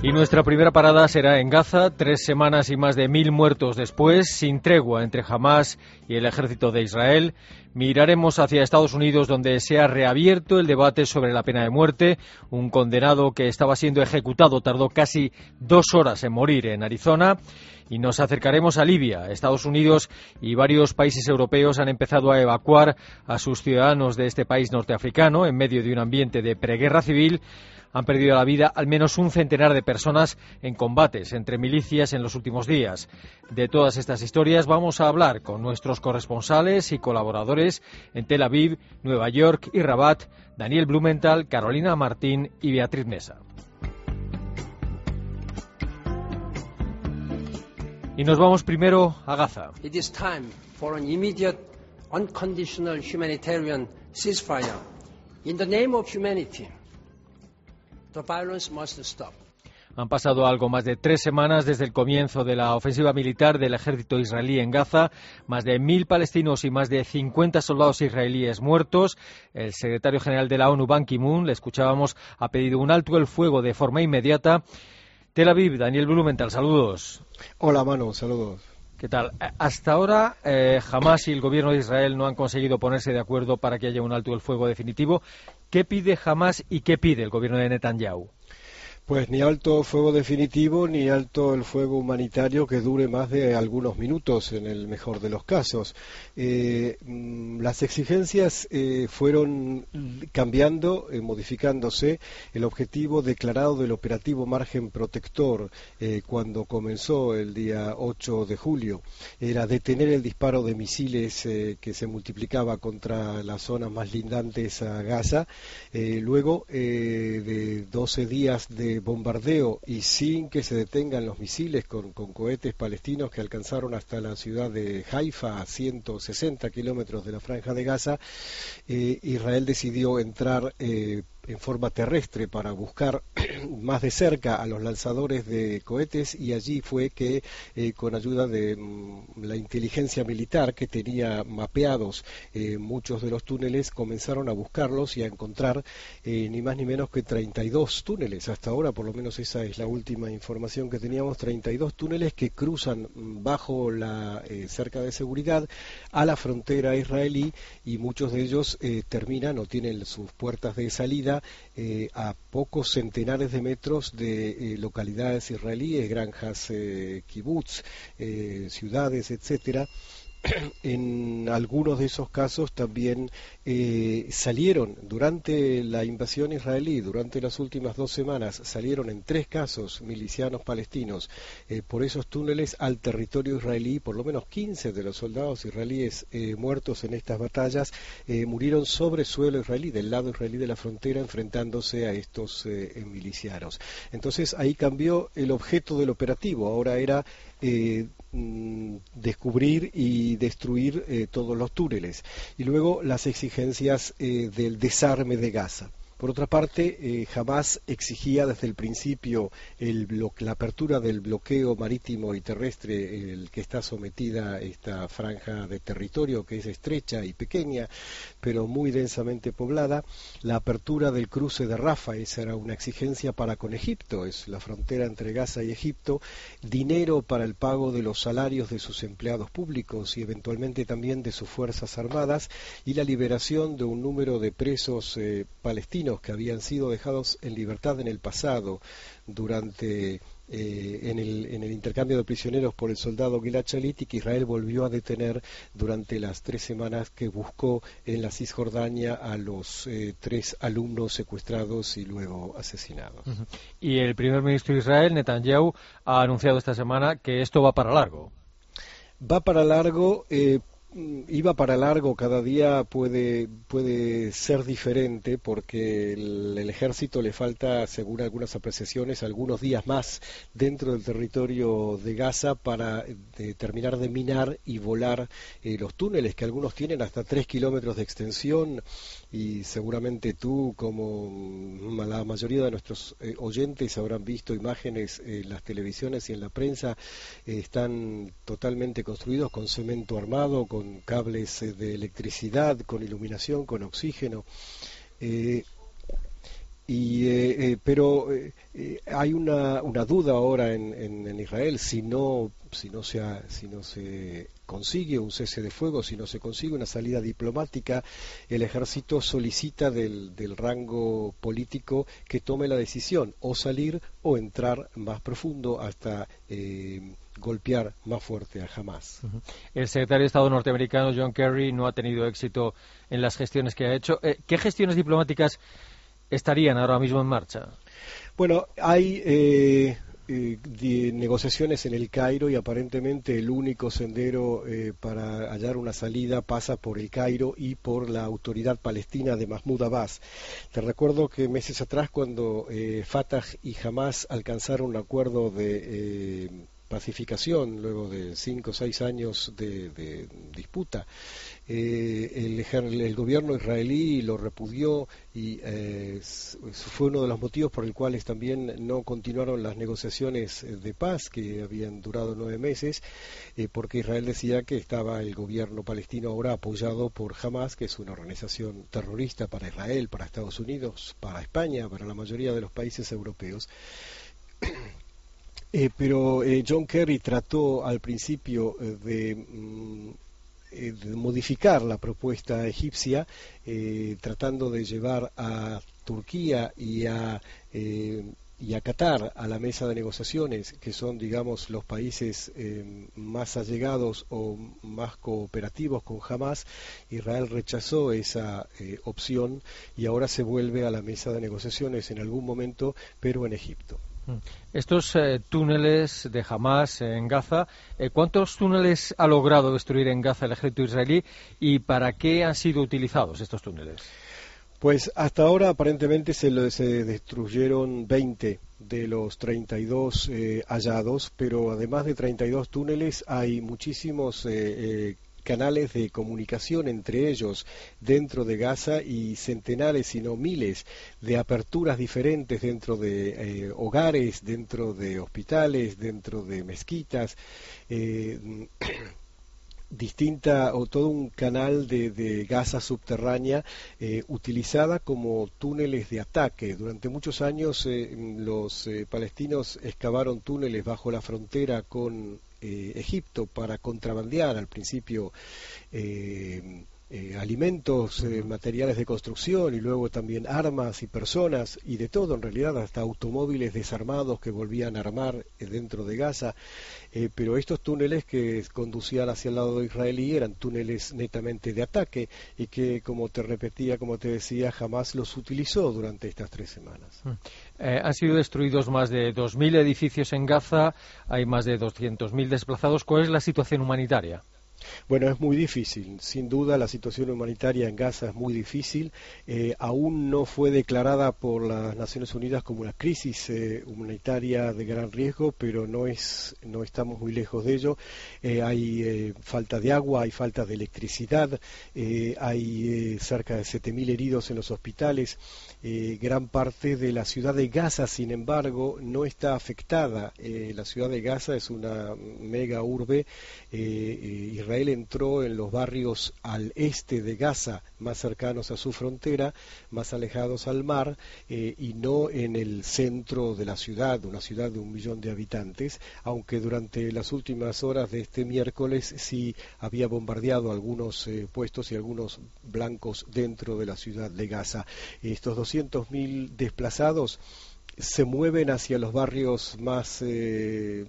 Y nuestra primera parada será en Gaza, tres semanas y más de mil muertos después, sin tregua entre Hamas y el ejército de Israel. Miraremos hacia Estados Unidos, donde se ha reabierto el debate sobre la pena de muerte. Un condenado que estaba siendo ejecutado tardó casi dos horas en morir en Arizona. Y nos acercaremos a Libia. Estados Unidos y varios países europeos han empezado a evacuar a sus ciudadanos de este país norteafricano en medio de un ambiente de preguerra civil han perdido la vida al menos un centenar de personas en combates entre milicias en los últimos días. De todas estas historias vamos a hablar con nuestros corresponsales y colaboradores en Tel Aviv, Nueva York y Rabat, Daniel Blumenthal, Carolina Martín y Beatriz Mesa. Y nos vamos primero a Gaza. It is time for an immediate, unconditional humanitarian ceasefire. In the name of humanity, the violence must stop. Han pasado algo más de tres semanas desde el comienzo de la ofensiva militar del ejército israelí en Gaza. Más de mil palestinos y más de 50 soldados israelíes muertos. El secretario general de la ONU, Ban Ki-moon, le escuchábamos, ha pedido un alto el fuego de forma inmediata. Tel Aviv, Daniel Blumenthal, saludos. Hola, Manu, saludos. ¿Qué tal? Hasta ahora, eh, Hamas y el gobierno de Israel no han conseguido ponerse de acuerdo para que haya un alto el fuego definitivo. ¿Qué pide Hamas y qué pide el gobierno de Netanyahu? Pues ni alto fuego definitivo ni alto el fuego humanitario que dure más de algunos minutos en el mejor de los casos. Eh, mm, las exigencias eh, fueron cambiando, eh, modificándose. El objetivo declarado del operativo margen protector eh, cuando comenzó el día 8 de julio era detener el disparo de misiles eh, que se multiplicaba contra las zonas más lindantes a Gaza. Luego de 12 días de bombardeo y sin que se detengan los misiles con, cohetes palestinos que alcanzaron hasta la ciudad de Haifa a 160 kilómetros de la franja de Gaza, eh, Israel decidió entrar eh, en forma terrestre para buscar más de cerca a los lanzadores de cohetes y allí fue que eh, con ayuda de mm, la inteligencia militar que tenía mapeados eh, muchos de los túneles comenzaron a buscarlos y a encontrar eh, ni más ni menos que 32 túneles. Hasta ahora por lo menos esa es la última información que teníamos 32 túneles que cruzan mm, bajo la cerca de seguridad a la frontera israelí y muchos de ellos terminan o tienen sus puertas de salida eh, a pocos centenares de metros de eh, localidades israelíes, granjas, eh, kibbutz, ciudades, etcétera en algunos de esos casos también eh, salieron durante la invasión israelí, durante las últimas dos semanas, salieron en tres casos milicianos palestinos eh, por esos túneles al territorio israelí. Por lo menos 15 de los soldados israelíes eh, muertos en estas batallas murieron sobre suelo israelí, del lado israelí de la frontera, enfrentándose a estos milicianos. Entonces ahí cambió el objeto del operativo. Ahora era mm, descubrir y destruir eh, todos los túneles. Y luego las exigencias eh, del desarme de Gaza. Por otra parte, eh, jamás exigía desde el principio el la apertura del bloqueo marítimo y terrestre el que está sometida esta franja de territorio que es estrecha y pequeña, pero muy densamente poblada. La apertura del cruce de Rafa, esa era una exigencia para con Egipto, es la frontera entre Gaza y Egipto. Dinero para el pago de los salarios de sus empleados públicos y eventualmente también de sus fuerzas armadas y la liberación de un número de presos eh, palestinos que habían sido dejados en libertad en el pasado durante eh, en, el, en, el, intercambio de prisioneros por el soldado Gilad Shalit y que Israel volvió a detener durante las tres semanas que buscó en la Cisjordania a los eh, tres alumnos secuestrados y luego asesinados. Uh -huh. Y el primer ministro de Israel, Netanyahu, ha anunciado esta semana que esto va para largo. Va para largo. Eh, iba para largo, cada día puede, puede ser diferente porque el, ejército le falta, según algunas apreciaciones, algunos días más dentro del territorio de Gaza para de, terminar de minar y volar eh, los túneles, que algunos tienen hasta tres kilómetros de extensión y seguramente tú, como la mayoría de nuestros eh, oyentes, habrán visto imágenes en las televisiones y en la prensa, eh, están totalmente construidos con cemento armado, con cables eh, de electricidad, con iluminación, con oxígeno. Y, eh, eh, pero eh, hay una, una, duda ahora en, en, Israel si no, si, no se si no se consigue un cese de fuego, si no se consigue una salida diplomática, el ejército solicita del, del rango político que tome la decisión o salir o entrar más profundo hasta golpear más fuerte a Hamas. El secretario de Estado norteamericano John Kerry no ha tenido éxito en las gestiones que ha hecho. ¿Qué gestiones diplomáticas estarían ahora mismo en marcha? Bueno, hay eh, eh, negociaciones en el Cairo y aparentemente el único sendero eh, para hallar una salida pasa por el Cairo y por la autoridad palestina de Mahmoud Abbas. Te recuerdo que meses atrás cuando Fatah y Hamas alcanzaron un acuerdo de pacificación luego de cinco o seis años de, disputa. Eh, el, gobierno israelí lo repudió y eh, fue uno de los motivos por el cuales también no continuaron las negociaciones de paz que habían durado nueve meses, eh, porque Israel decía que estaba el gobierno palestino ahora apoyado por Hamas, que es una organización terrorista para Israel, para Estados Unidos, para España, para la mayoría de los países europeos. Eh, pero eh, John Kerry trató al principio eh, mm, de, modificar la propuesta egipcia, tratando de llevar a Turquía y a y a Qatar a la mesa de negociaciones, que son, digamos, los países más allegados o más cooperativos con Hamas, Israel rechazó esa opción y ahora se vuelve a la mesa de negociaciones en algún momento, pero en Egipto. Estos eh, túneles de Hamas en Gaza, eh, ¿cuántos túneles ha logrado destruir en Gaza el ejército israelí y para qué han sido utilizados estos túneles? Pues hasta ahora aparentemente se, destruyeron 20 de los 32 eh, hallados, pero además de 32 túneles hay muchísimos canales de comunicación entre ellos dentro de Gaza y centenares, si no miles, de aperturas diferentes dentro de eh, hogares, dentro de hospitales, dentro de mezquitas. Eh, distinta o todo un canal de, de Gaza subterránea eh, utilizada como túneles de ataque. Durante muchos años los palestinos excavaron túneles bajo la frontera con eh, Egipto para contrabandear al principio eh, eh, alimentos, materiales de construcción y luego también armas y personas y de todo en realidad, hasta automóviles desarmados que volvían a armar dentro de Gaza. pero estos túneles que conducían hacia el lado israelí eran túneles netamente de ataque y que, como te repetía, como te decía, jamás los utilizó durante estas tres semanas. Mm. Eh, han sido destruidos más de 2.000 edificios en Gaza, hay más de 200.000 desplazados. ¿Cuál es la situación humanitaria? Bueno, es muy difícil. Sin duda, la situación humanitaria en Gaza es muy difícil. Eh, aún no fue declarada por las Naciones Unidas como una crisis eh, humanitaria de gran riesgo, pero no es, no estamos muy lejos de ello. Eh, hay falta de agua, hay falta de electricidad, hay cerca de 7.000 heridos en los hospitales. gran parte de la ciudad de Gaza, sin embargo, no está afectada. la ciudad de Gaza es una mega urbe Israel entró en los barrios al este de Gaza, más cercanos a su frontera, más alejados al mar, eh, y no en el centro de la ciudad, una ciudad de un millón de habitantes, aunque durante las últimas horas de este miércoles sí había bombardeado algunos eh, puestos y algunos blancos dentro de la ciudad de Gaza. Estos 200.000 desplazados se mueven hacia los barrios más eh,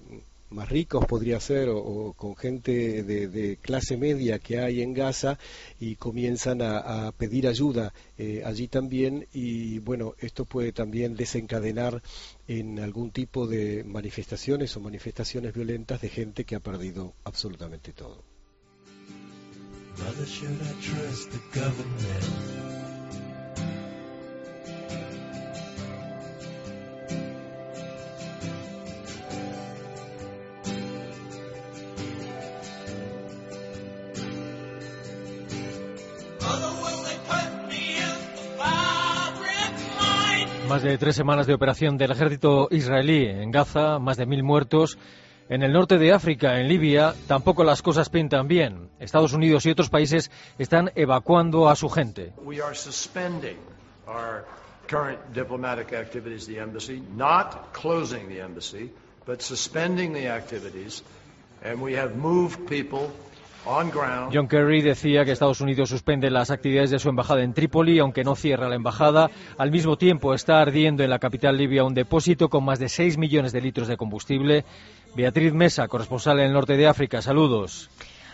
más ricos podría ser o, con gente de, clase media que hay en Gaza y comienzan a, pedir ayuda eh, allí también y bueno esto puede también desencadenar en algún tipo de manifestaciones o manifestaciones violentas de gente que ha perdido absolutamente todo. Más de tres semanas de operación del ejército israelí en Gaza, más de mil muertos. En el norte de África, en Libia, tampoco las cosas pintan bien. Estados Unidos y otros países están evacuando a su gente. John Kerry decía que Estados Unidos suspende las actividades de su embajada en Trípoli, aunque no cierra la embajada. Al mismo tiempo está ardiendo en la capital libia un depósito con más de 6 millones de litros de combustible. Beatriz Mesa, corresponsal en el norte de África. Saludos.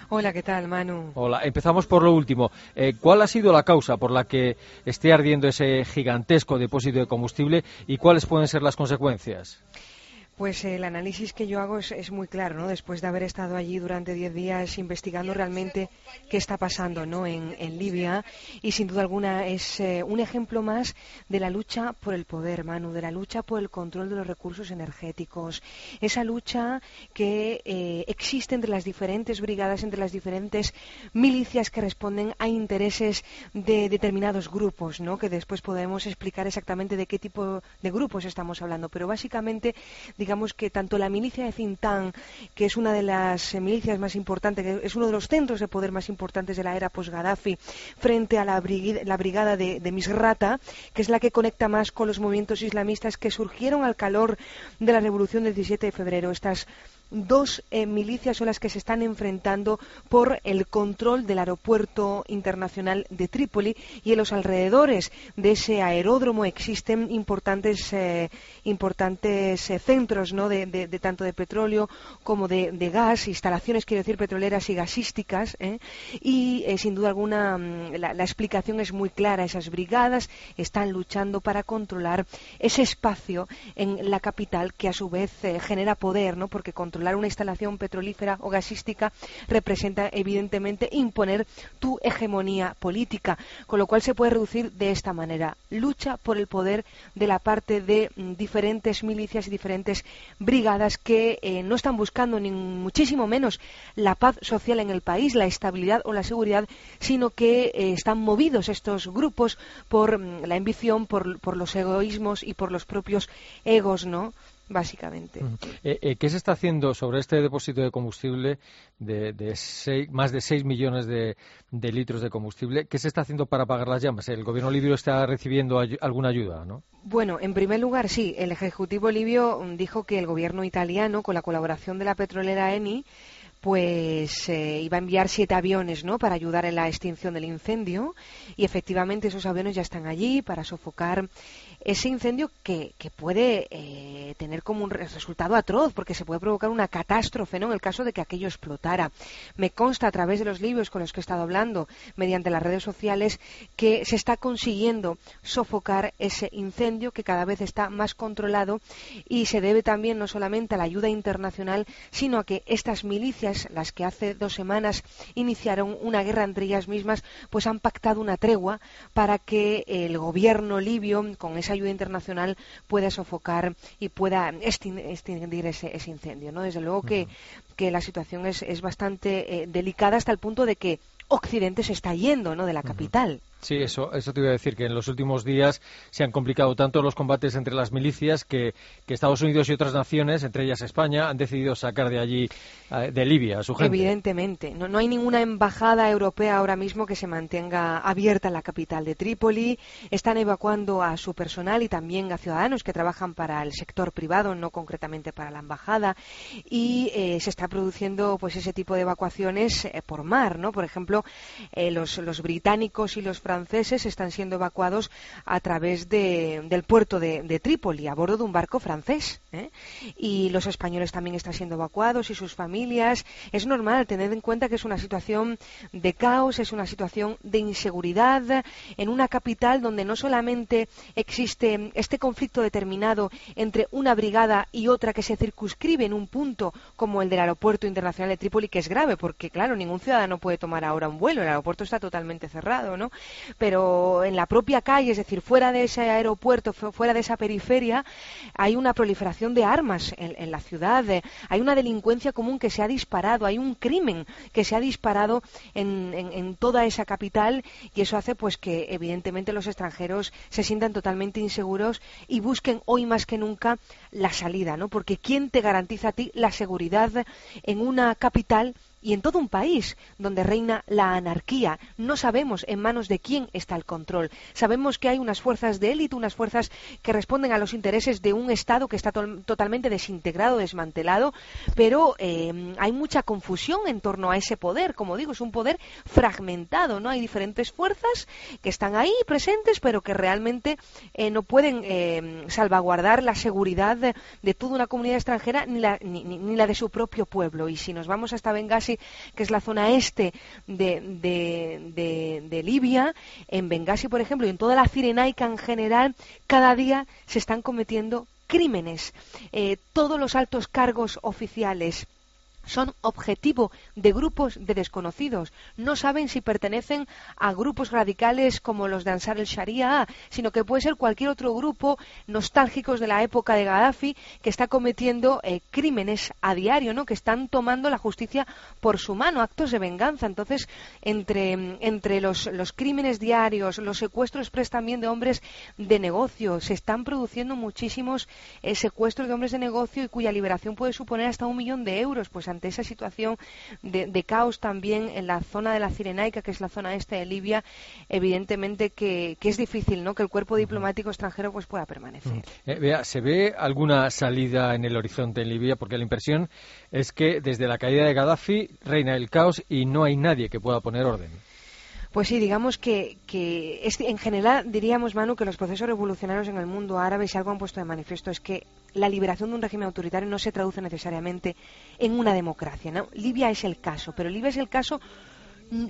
Hola, ¿qué tal, Manu? Hola, empezamos por lo último. Eh, ¿Cuál ha sido la causa por la que esté ardiendo ese gigantesco depósito de combustible y cuáles pueden ser las consecuencias? Pues el análisis que yo hago es, es muy claro, ¿no? Después de haber estado allí durante diez días investigando realmente qué está pasando, ¿no? En, en Libia y sin duda alguna es eh, un ejemplo más de la lucha por el poder, Manu, de la lucha por el control de los recursos energéticos, esa lucha que eh, existe entre las diferentes brigadas, entre las diferentes milicias que responden a intereses de determinados grupos, ¿no? Que después podemos explicar exactamente de qué tipo de grupos estamos hablando, pero básicamente digamos que tanto la milicia de Cintán, que es una de las eh, milicias más importantes, que es uno de los centros de poder más importantes de la era post-Gaddafi, frente a la, brigada, la brigada de, de, Misrata, que es la que conecta más con los movimientos islamistas que surgieron al calor de la revolución del 17 de febrero. Estas dos eh, milicias son las que se están enfrentando por el control del aeropuerto internacional de Trípoli y en los alrededores de ese aeródromo existen importantes, eh, importantes eh, centros ¿no? de, tanto de petróleo como de, gas, instalaciones, quiero decir, petroleras y gasísticas. Y sin duda alguna mm, la, la explicación es muy clara. Esas brigadas están luchando para controlar ese espacio en la capital que a su vez genera poder, ¿no? porque controlar una instalación petrolífera o gasística representa evidentemente imponer tu hegemonía política, con lo cual se puede reducir de esta manera. Lucha por el poder de la parte de mm, diferentes milicias y diferentes brigadas que eh, no están buscando ni muchísimo menos la paz social en el país, la estabilidad o la seguridad, sino que eh, están movidos estos grupos por mm, la ambición, por, por los egoísmos y por los propios egos, ¿no? Básicamente. Eh, eh, ¿Qué se está haciendo sobre este depósito de combustible de, de seis, más de 6 millones de, de, litros de combustible? ¿Qué se está haciendo para apagar las llamas? ¿El gobierno libio está recibiendo ay alguna ayuda? ¿no? Bueno, en primer lugar, sí. El Ejecutivo libio dijo que el gobierno italiano, con la colaboración de la petrolera Eni, pues eh, iba a enviar siete aviones ¿no? para ayudar en la extinción del incendio y efectivamente esos aviones ya están allí para sofocar ese incendio que, que puede eh, tener como un resultado atroz porque se puede provocar una catástrofe ¿no? en el caso de que aquello explotara. Me consta a través de los libros con los que he estado hablando mediante las redes sociales que se está consiguiendo sofocar ese incendio que cada vez está más controlado y se debe también no solamente a la ayuda internacional sino a que estas milicias las que hace dos semanas iniciaron una guerra entre ellas mismas, pues han pactado una tregua para que el gobierno libio, con esa ayuda internacional, pueda sofocar y pueda extinguir ese, ese incendio. ¿no? Desde luego que, que la situación es, es bastante eh, delicada hasta el punto de que Occidente se está yendo ¿no? de la capital. Sí, eso, eso te iba a decir, que en los últimos días se han complicado tanto los combates entre las milicias que, que Estados Unidos y otras naciones, entre ellas España, han decidido sacar de allí, de Libia, a su gente. Evidentemente. No, no hay ninguna embajada europea ahora mismo que se mantenga abierta en la capital de Trípoli. Están evacuando a su personal y también a ciudadanos que trabajan para el sector privado, no concretamente para la embajada. Y eh, se está produciendo pues ese tipo de evacuaciones eh, por mar, ¿no? Por ejemplo, eh, los, los británicos y los franceses están siendo evacuados a través de, del puerto de, de, Trípoli, a bordo de un barco francés. ¿eh? Y los españoles también están siendo evacuados y sus familias. Es normal tener en cuenta que es una situación de caos, es una situación de inseguridad en una capital donde no solamente existe este conflicto determinado entre una brigada y otra que se circunscribe en un punto como el del aeropuerto internacional de Trípoli, que es grave, porque claro, ningún ciudadano puede tomar ahora un vuelo, el aeropuerto está totalmente cerrado, ¿no? Pero en la propia calle, es decir, fuera de ese aeropuerto, fuera de esa periferia, hay una proliferación de armas en, la ciudad, hay una delincuencia común que se ha disparado, hay un crimen que se ha disparado en, en toda esa capital y eso hace pues que evidentemente los extranjeros se sientan totalmente inseguros y busquen hoy más que nunca la salida, ¿no? Porque ¿quién te garantiza a ti la seguridad en una capital y en todo un país donde reina la anarquía. No sabemos en manos de quién está el control. Sabemos que hay unas fuerzas de élite, unas fuerzas que responden a los intereses de un Estado que está totalmente desintegrado, desmantelado, pero eh, hay mucha confusión en torno a ese poder. Como digo, es un poder fragmentado, ¿no? Hay diferentes fuerzas que están ahí presentes, pero que realmente eh, no pueden eh, salvaguardar la seguridad de, toda una comunidad extranjera ni la, ni la de su propio pueblo. Y si nos vamos hasta Benghazi, que es la zona este de, Libia, en Benghazi, por ejemplo, y en toda la Cirenaica en general, cada día se están cometiendo crímenes. Eh, todos los altos cargos oficiales son objetivo de grupos de desconocidos. No saben si pertenecen a grupos radicales como los de Ansar el Sharia, sino que puede ser cualquier otro grupo nostálgicos de la época de Gaddafi que está cometiendo eh, crímenes a diario, ¿no? que están tomando la justicia por su mano, actos de venganza. Entonces, entre, entre los, los crímenes diarios, los secuestros pues, también de hombres de negocio, se están produciendo muchísimos eh, secuestros de hombres de negocio y cuya liberación puede suponer hasta un millón de euros. Pues ante esa situación de, caos también en la zona de la Cirenaica, que es la zona este de Libia, evidentemente que, es difícil ¿no? que el cuerpo diplomático extranjero pues pueda permanecer. Eh, vea, ¿se ve alguna salida en el horizonte en Libia? Porque la impresión es que desde la caída de Gaddafi reina el caos y no hay nadie que pueda poner orden. Pues sí, digamos que, en general diríamos, Manu, que los procesos revolucionarios en el mundo árabe, si algo han puesto de manifiesto, es que la liberación de un régimen autoritario no se traduce necesariamente en una democracia. ¿no? Libia es el caso, pero Libia es el caso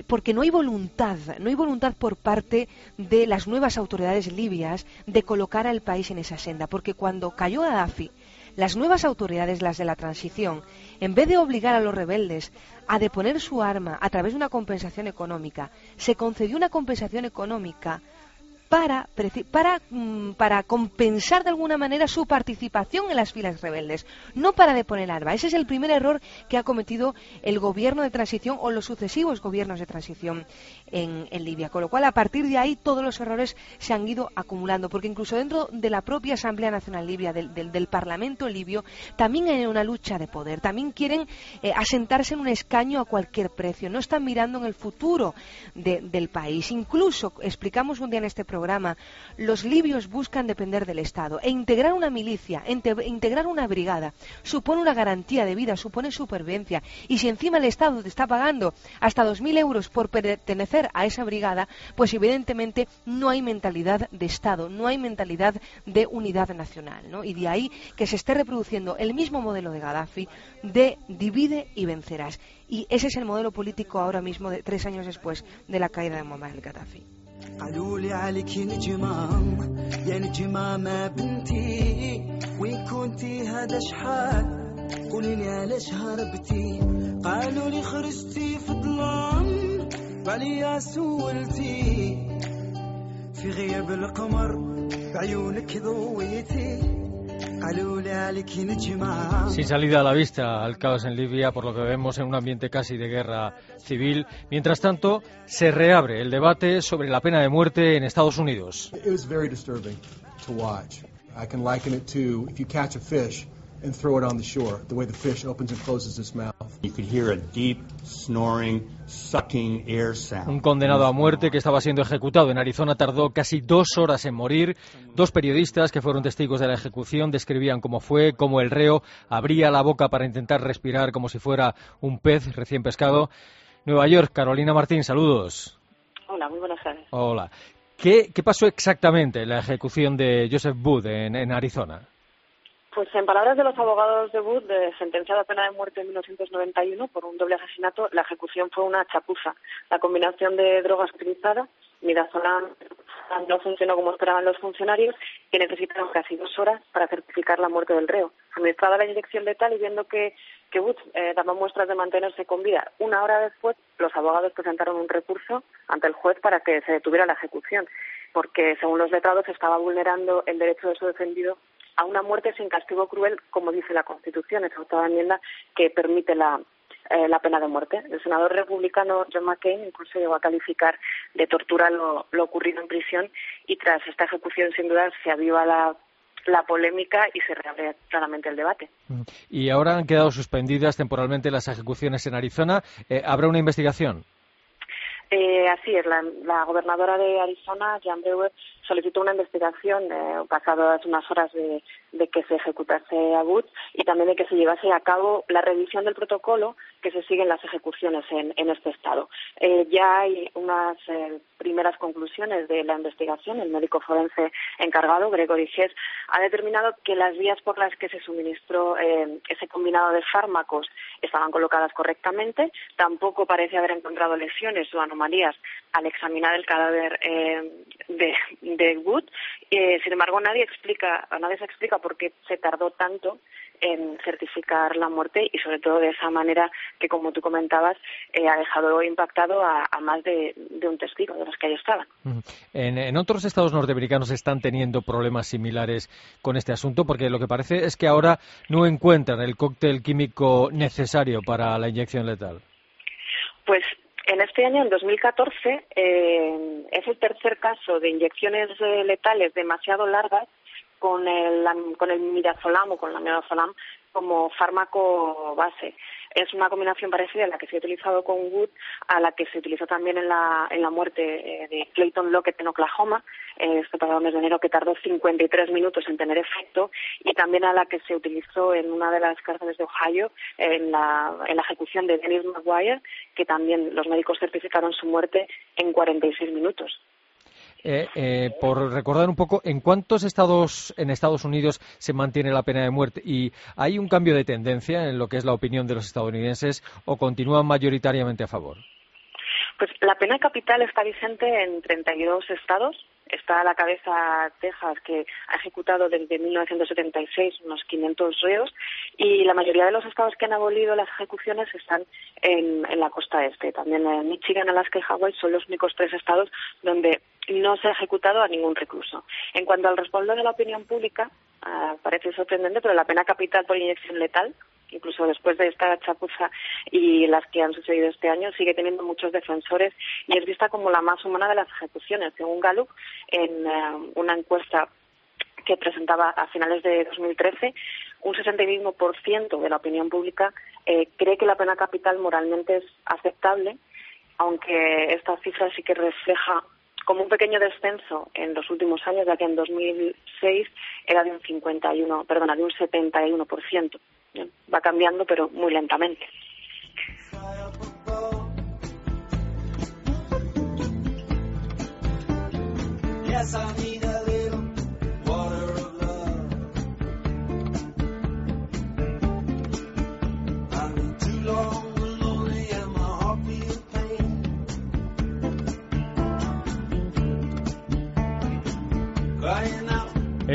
porque no hay voluntad, no hay voluntad por parte de las nuevas autoridades libias de colocar al país en esa senda, porque cuando cayó Gaddafi, las nuevas autoridades, las de la transición, en vez de obligar a los rebeldes a deponer su arma a través de una compensación económica, se concedió una compensación económica para, mm, para compensar de alguna manera su participación en las filas rebeldes, no para deponer arma. Ese es el primer error que ha cometido el gobierno de transición o los sucesivos gobiernos de transición en, Libia. Con lo cual, a partir de ahí, todos los errores se han ido acumulando, porque incluso dentro de la propia Asamblea Nacional Libia, del, del, Parlamento libio, también hay una lucha de poder. También quieren eh, asentarse en un escaño a cualquier precio. No están mirando en el futuro del país. Incluso, explicamos un día en este programa, los libios buscan depender del Estado e integrar una milicia, integrar una brigada, supone una garantía de vida, supone supervivencia. Y si encima el Estado te está pagando hasta 2.000 euros por pertenecer a esa brigada, pues evidentemente no hay mentalidad de Estado, no hay mentalidad de unidad nacional. Y de ahí que se esté reproduciendo el mismo modelo de Gaddafi de divide y vencerás. Y ese es el modelo político ahora mismo, de, tres años después de la caída de Muammar el-Gaddafi. قالوا لي عليك نجمة يا نجمة ما بنتي وين كنتي هذا شحال قولي لي علاش هربتي قالوا لي خرجتي في ظلام عليا سولتي في غياب القمر بعيونك ضويتي Sin salida a la vista al caos en Libia, por lo que vemos en un ambiente casi de guerra civil. Mientras tanto, se reabre el debate sobre la pena de muerte en Estados Unidos. un condenado a muerte que estaba siendo ejecutado en Arizona tardó casi dos horas en morir. Dos periodistas que fueron testigos de la ejecución describían cómo fue, cómo el reo abría la boca para intentar respirar como si fuera un pez recién pescado. Nueva York, Carolina Martín, saludos. Hola, muy buenas tardes. Hola. ¿Qué, pasó exactamente en la ejecución de Joseph Booth en Arizona? Pues en palabras de los abogados de Wood, de sentenciado a pena de muerte en 1991 por un doble asesinato, la ejecución fue una chapuza. La combinación de drogas utilizada, midazolam, no funcionó como esperaban los funcionarios, que necesitaron casi dos horas para certificar la muerte del reo. Administrada la inyección letal y viendo que, que Booth eh, daba muestras de mantenerse con vida. Una hora después, los abogados presentaron un recurso ante el juez para que se detuviera la ejecución, porque según los letrados estaba vulnerando el derecho de su defendido a una muerte sin castigo cruel, como dice la Constitución, esa octava enmienda que permite la, eh, la pena de muerte. El senador republicano John McCain incluso llegó a calificar de tortura lo, lo ocurrido en prisión y tras esta ejecución, sin duda, se aviva la la polémica y se reabre claramente el debate. Y ahora han quedado suspendidas temporalmente las ejecuciones en Arizona. Eh, ¿Habrá una investigación? Eh, así es, la, la, gobernadora de Arizona, Jan Brewer, solicitó una investigación eh, pasadas unas horas de, de, que se ejecutase a y también de que se llevase a cabo la revisión del protocolo que se sigue en las ejecuciones en, en este estado. Eh, ya hay unas eh, primeras conclusiones de la investigación. El médico forense encargado, Gregory Hess, ha determinado que las vías por las que se suministró eh, ese combinado de fármacos estaban colocadas correctamente. Tampoco parece haber encontrado lesiones o anomalías al examinar el cadáver de, de Wood. Sin embargo, nadie explica, nadie se explica por qué se tardó tanto en certificar la muerte y sobre todo de esa manera que, como tú comentabas, eh, ha dejado impactado a, a más de, de, un testigo de los que ahí estaban. En, en, otros estados norteamericanos están teniendo problemas similares con este asunto porque lo que parece es que ahora no encuentran el cóctel químico necesario para la inyección letal. Pues en este año, en 2014, eh, es el tercer caso de inyecciones eh, letales demasiado largas con el, con el midazolam o con la midazolam como fármaco base. Es una combinación parecida a la que se ha utilizado con Wood, a la que se utilizó también en la, en la muerte eh, de Clayton Lockett en Oklahoma, eh, este pasado mes de enero, que tardó 53 minutos en tener efecto, y también a la que se utilizó en una de las cárceles de Ohio, en la, en la ejecución de Dennis McGuire, que también los médicos certificaron su muerte en 46 minutos. Eh, eh, por recordar un poco, ¿en cuántos estados en Estados Unidos se mantiene la pena de muerte? ¿Y hay un cambio de tendencia en lo que es la opinión de los estadounidenses o continúan mayoritariamente a favor? Pues la pena capital está vigente en 32 estados. Está a la cabeza Texas, que ha ejecutado desde 1976 unos 500 reos, y la mayoría de los estados que han abolido las ejecuciones están en, la costa este. También en Michigan, Alaska y Hawái son los únicos tres estados donde no se ha ejecutado a ningún recluso. En cuanto al respaldo de la opinión pública, uh, parece sorprendente, pero la pena capital por inyección letal, incluso después de esta chapuza y las que han sucedido este año, sigue teniendo muchos defensores y es vista como la más humana de las ejecuciones. Según Gallup, en uh, una encuesta que presentaba a finales de 2013, un 61% de la opinión pública eh, cree que la pena capital moralmente es aceptable, aunque esta cifra sí que refleja como un pequeño descenso en los últimos años, ya que en 2006 era de un 51, perdona, de un 71%. Va cambiando, pero muy lentamente.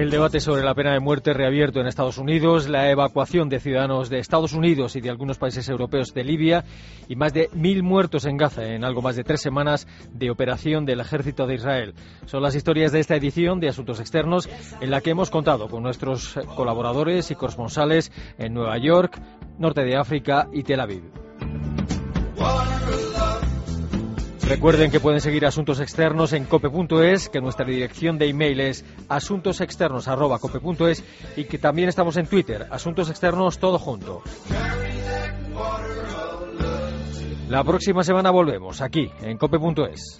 El debate sobre la pena de muerte reabierto en Estados Unidos, la evacuación de ciudadanos de Estados Unidos y de algunos países europeos de Libia y más de mil muertos en Gaza en algo más de tres semanas de operación del ejército de Israel. Son las historias de esta edición de Asuntos Externos en la que hemos contado con nuestros colaboradores y corresponsales en Nueva York, Norte de África y Tel Aviv. Recuerden que pueden seguir Asuntos Externos en cope.es, que nuestra dirección de email es asuntosexternos.cope.es y que también estamos en Twitter, Asuntos Externos todo junto. La próxima semana volvemos aquí en cope.es.